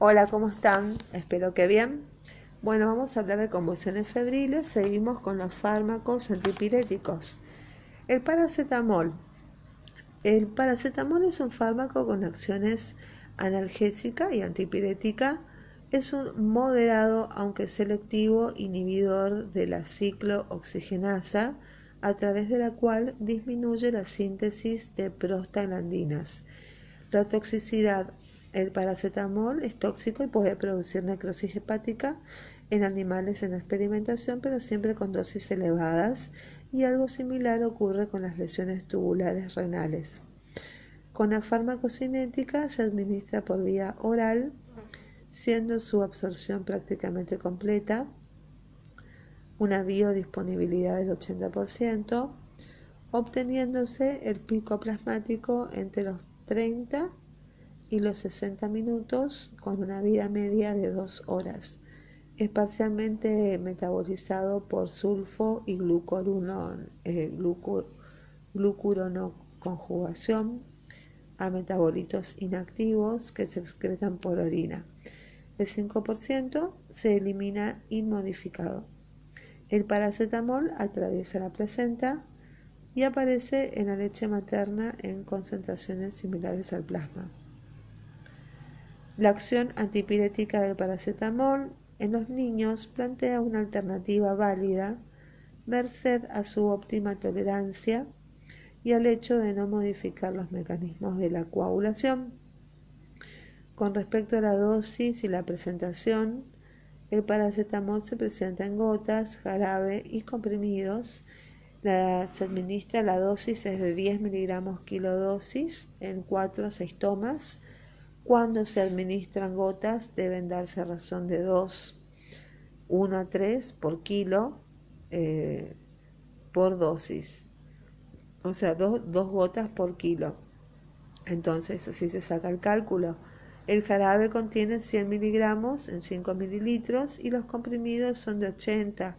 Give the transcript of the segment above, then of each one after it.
Hola, ¿cómo están? Espero que bien. Bueno, vamos a hablar de convulsiones febriles. Seguimos con los fármacos antipiréticos. El paracetamol. El paracetamol es un fármaco con acciones analgésica y antipirética. Es un moderado, aunque selectivo, inhibidor de la ciclooxigenasa, a través de la cual disminuye la síntesis de prostaglandinas. La toxicidad el paracetamol es tóxico y puede producir necrosis hepática en animales en experimentación, pero siempre con dosis elevadas, y algo similar ocurre con las lesiones tubulares renales. Con la farmacocinética se administra por vía oral, siendo su absorción prácticamente completa, una biodisponibilidad del 80%, obteniéndose el pico plasmático entre los 30 y los 60 minutos con una vida media de 2 horas. Es parcialmente metabolizado por sulfo y eh, a metabolitos inactivos que se excretan por orina. El 5% se elimina inmodificado. El paracetamol atraviesa la placenta y aparece en la leche materna en concentraciones similares al plasma. La acción antipirética del paracetamol en los niños plantea una alternativa válida merced a su óptima tolerancia y al hecho de no modificar los mecanismos de la coagulación. Con respecto a la dosis y la presentación, el paracetamol se presenta en gotas, jarabe y comprimidos. se administra la dosis es de 10 miligramos kilodosis en 4 a 6 tomas cuando se administran gotas deben darse razón de 2, 1 a 3 por kilo eh, por dosis. O sea, dos, gotas por kilo. Entonces, así se saca el cálculo. El jarabe contiene 100 miligramos en 5 mililitros y los comprimidos son de 80,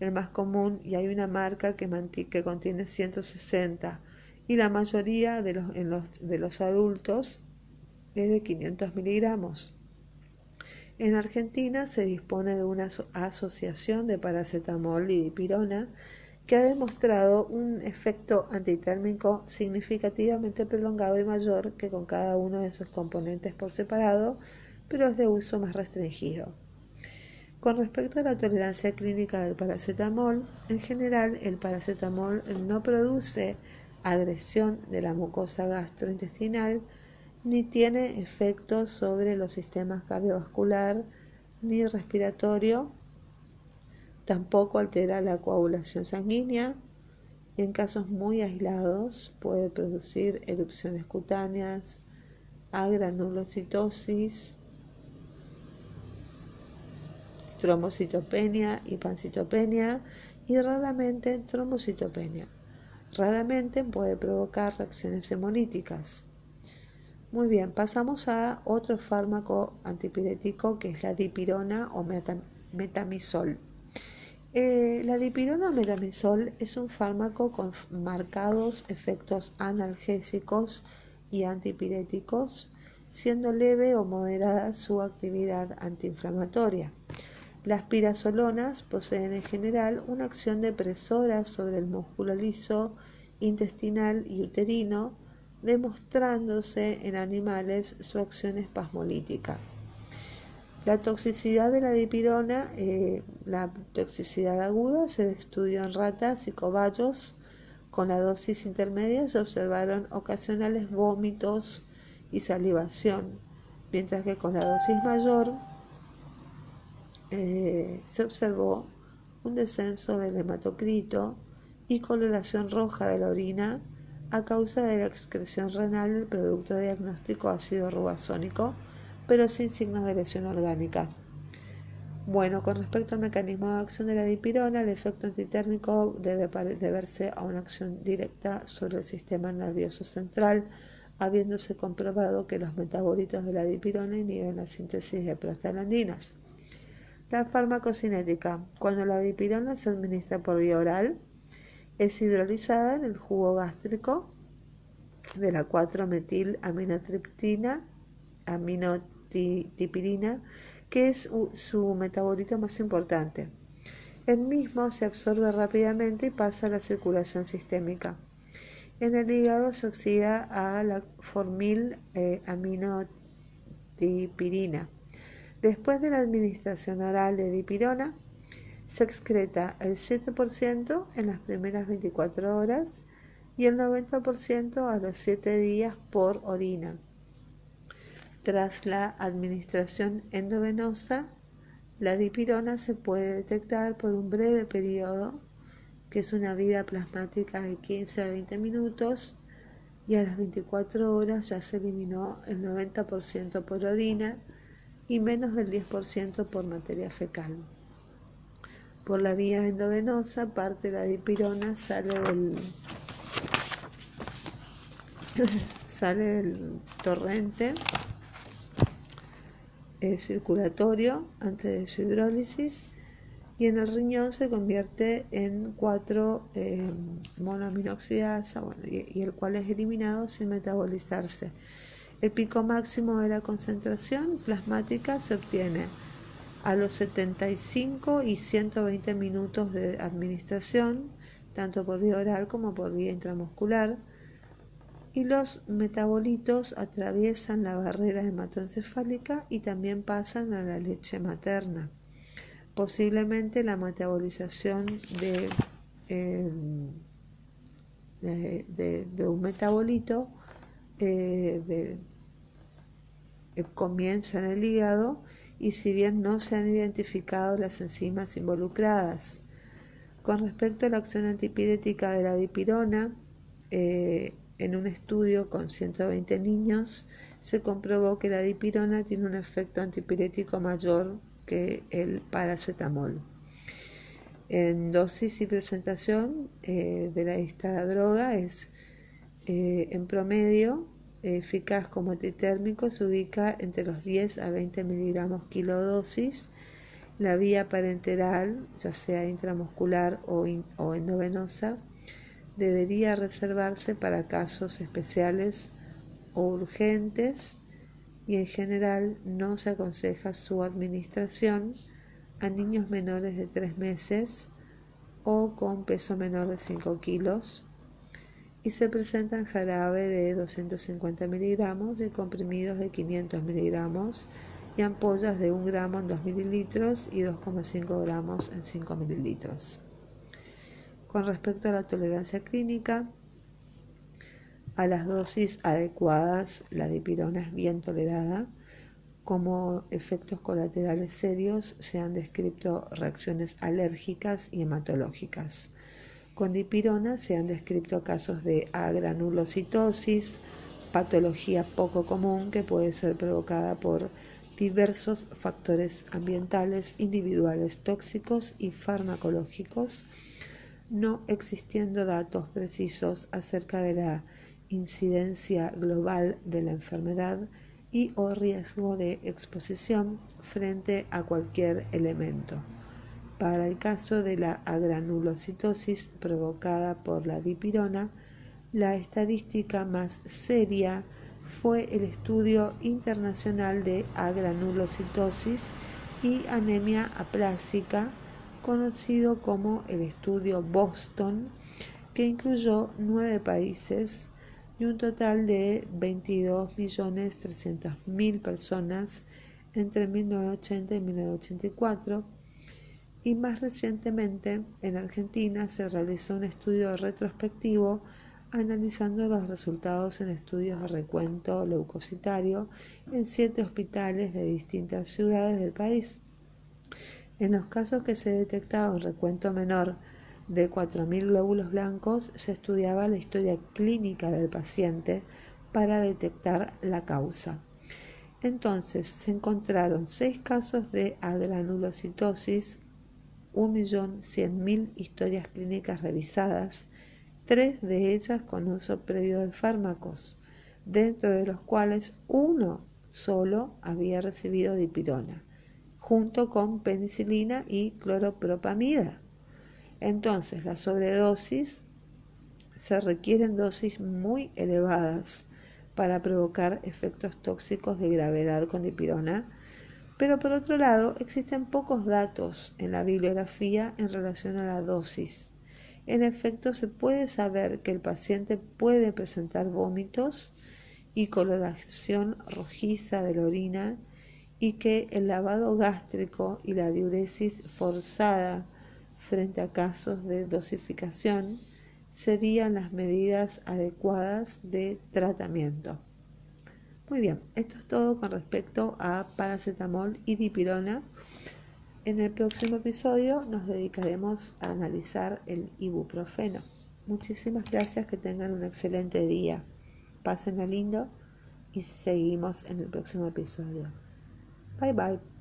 el más común, y hay una marca que, que contiene 160. Y la mayoría de los, en los, de los adultos de 500 miligramos. En Argentina se dispone de una asociación de paracetamol y dipirona que ha demostrado un efecto antitérmico significativamente prolongado y mayor que con cada uno de sus componentes por separado, pero es de uso más restringido. Con respecto a la tolerancia clínica del paracetamol, en general el paracetamol no produce agresión de la mucosa gastrointestinal, ni tiene efectos sobre los sistemas cardiovascular ni respiratorio, tampoco altera la coagulación sanguínea y en casos muy aislados puede producir erupciones cutáneas, agranulocitosis, trombocitopenia y pancitopenia y raramente trombocitopenia. Raramente puede provocar reacciones hemolíticas. Muy bien, pasamos a otro fármaco antipirético que es la dipirona o metamisol. Eh, la dipirona o metamisol es un fármaco con marcados efectos analgésicos y antipiréticos, siendo leve o moderada su actividad antiinflamatoria. Las pirazolonas poseen en general una acción depresora sobre el músculo liso, intestinal y uterino, demostrándose en animales su acción espasmolítica. La toxicidad de la dipirona, eh, la toxicidad aguda, se estudió en ratas y cobayos. Con la dosis intermedia se observaron ocasionales vómitos y salivación, mientras que con la dosis mayor eh, se observó un descenso del hematocrito y coloración roja de la orina a causa de la excreción renal del producto diagnóstico ácido rubasónico, pero sin signos de lesión orgánica. Bueno, con respecto al mecanismo de acción de la dipirona, el efecto antitérmico debe deberse a una acción directa sobre el sistema nervioso central, habiéndose comprobado que los metabolitos de la dipirona inhiben la síntesis de prostaglandinas. La farmacocinética. Cuando la dipirona se administra por vía oral, es hidrolizada en el jugo gástrico de la 4-metil aminotriptina, dipirina, que es su metabolito más importante. El mismo se absorbe rápidamente y pasa a la circulación sistémica. En el hígado se oxida a la formil eh. Después de la administración oral de dipirona, se excreta el 7% en las primeras 24 horas y el 90% a los 7 días por orina. Tras la administración endovenosa, la dipirona se puede detectar por un breve periodo que es una vida plasmática de 15 a 20 minutos y a las 24 horas ya se eliminó el 90% por orina y menos del 10% por materia fecal. Por la vía endovenosa, parte la dipirona sale del, sale del torrente circulatorio antes de su hidrólisis y en el riñón se convierte en 4 eh, monoaminoxidasa y, el cual es eliminado sin metabolizarse. El pico máximo de la concentración plasmática se obtiene a los 75 y 120 minutos de administración, tanto por vía oral como por vía intramuscular, y los metabolitos atraviesan la barrera hematoencefálica y también pasan a la leche materna. Posiblemente la metabolización de, em, un metabolito eh, eh, comienza en el hígado y si bien no se han identificado las enzimas involucradas. Con respecto a la acción antipirética de la dipirona, eh, en un estudio con 120 niños se comprobó que la dipirona tiene un efecto antipirético mayor que el paracetamol. En dosis y presentación eh, de la, esta droga es eh, en promedio eficaz como antitérmico, se ubica entre los 10 a 20 miligramos kilodosis. La vía parenteral, ya sea intramuscular o, o endovenosa, debería reservarse para casos especiales o urgentes y en general no se aconseja su administración a niños menores de 3 meses o con peso menor de 5 kilos y se presenta en jarabe de 250 miligramos y comprimidos de 500 miligramos y ampollas de 1 gramo en 2 mililitros y 2,5 gramos en 5 mililitros. Con respecto a la tolerancia clínica, a las dosis adecuadas, la dipirona es bien tolerada. Como efectos colaterales serios se han descrito reacciones alérgicas y hematológicas. Con dipirona se han descrito casos de agranulocitosis, patología poco común que puede ser provocada por diversos factores ambientales, individuales, tóxicos y farmacológicos, no existiendo datos precisos acerca de la incidencia global de la enfermedad y o riesgo de exposición frente a cualquier elemento. Para el caso de la agranulocitosis provocada por la dipirona, la estadística más seria fue el estudio internacional de agranulocitosis y anemia aplásica, conocido como el estudio Boston, que incluyó nueve países y un total de 22.300.000 personas entre 1980 y 1984 y más recientemente en Argentina se realizó un estudio retrospectivo analizando los resultados en estudios de recuento leucocitario en siete hospitales de distintas ciudades del país. En los casos que se detectaba un recuento menor de 4.000 glóbulos blancos se estudiaba la historia clínica del paciente para detectar la causa. Entonces se encontraron seis casos de agranulocitosis, 1.100.000 historias clínicas revisadas, tres de ellas con uso previo de fármacos, dentro de los cuales uno solo había recibido dipirona, junto con penicilina y cloropropamida. Entonces, la sobredosis se requieren dosis muy elevadas para provocar efectos tóxicos de gravedad con dipirona, pero por otro lado existen pocos datos en la bibliografía en relación a la dosis. En efecto, se puede saber que el paciente puede presentar vómitos y coloración rojiza de la orina y que el lavado gástrico y la diuresis forzada frente a casos de dosificación serían las medidas adecuadas de tratamiento. Muy bien, esto es todo con respecto a paracetamol y dipirona. En el próximo episodio nos dedicaremos a analizar el ibuprofeno. Muchísimas gracias, que tengan un excelente día. Pásenlo lindo y seguimos en el próximo episodio. Bye bye.